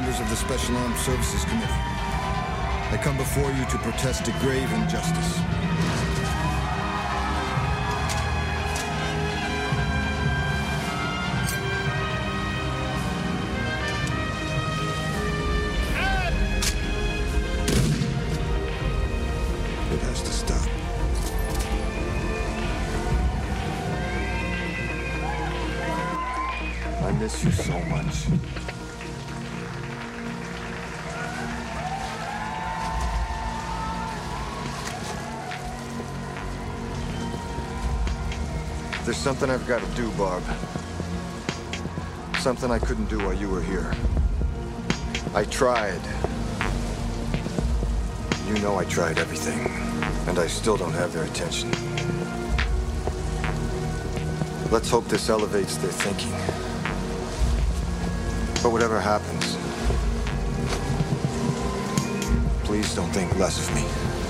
Members of the Special Armed Services Committee. I come before you to protest a grave injustice. There's something I've got to do, Barb. Something I couldn't do while you were here. I tried. You know I tried everything, and I still don't have their attention. Let's hope this elevates their thinking. But whatever happens, please don't think less of me.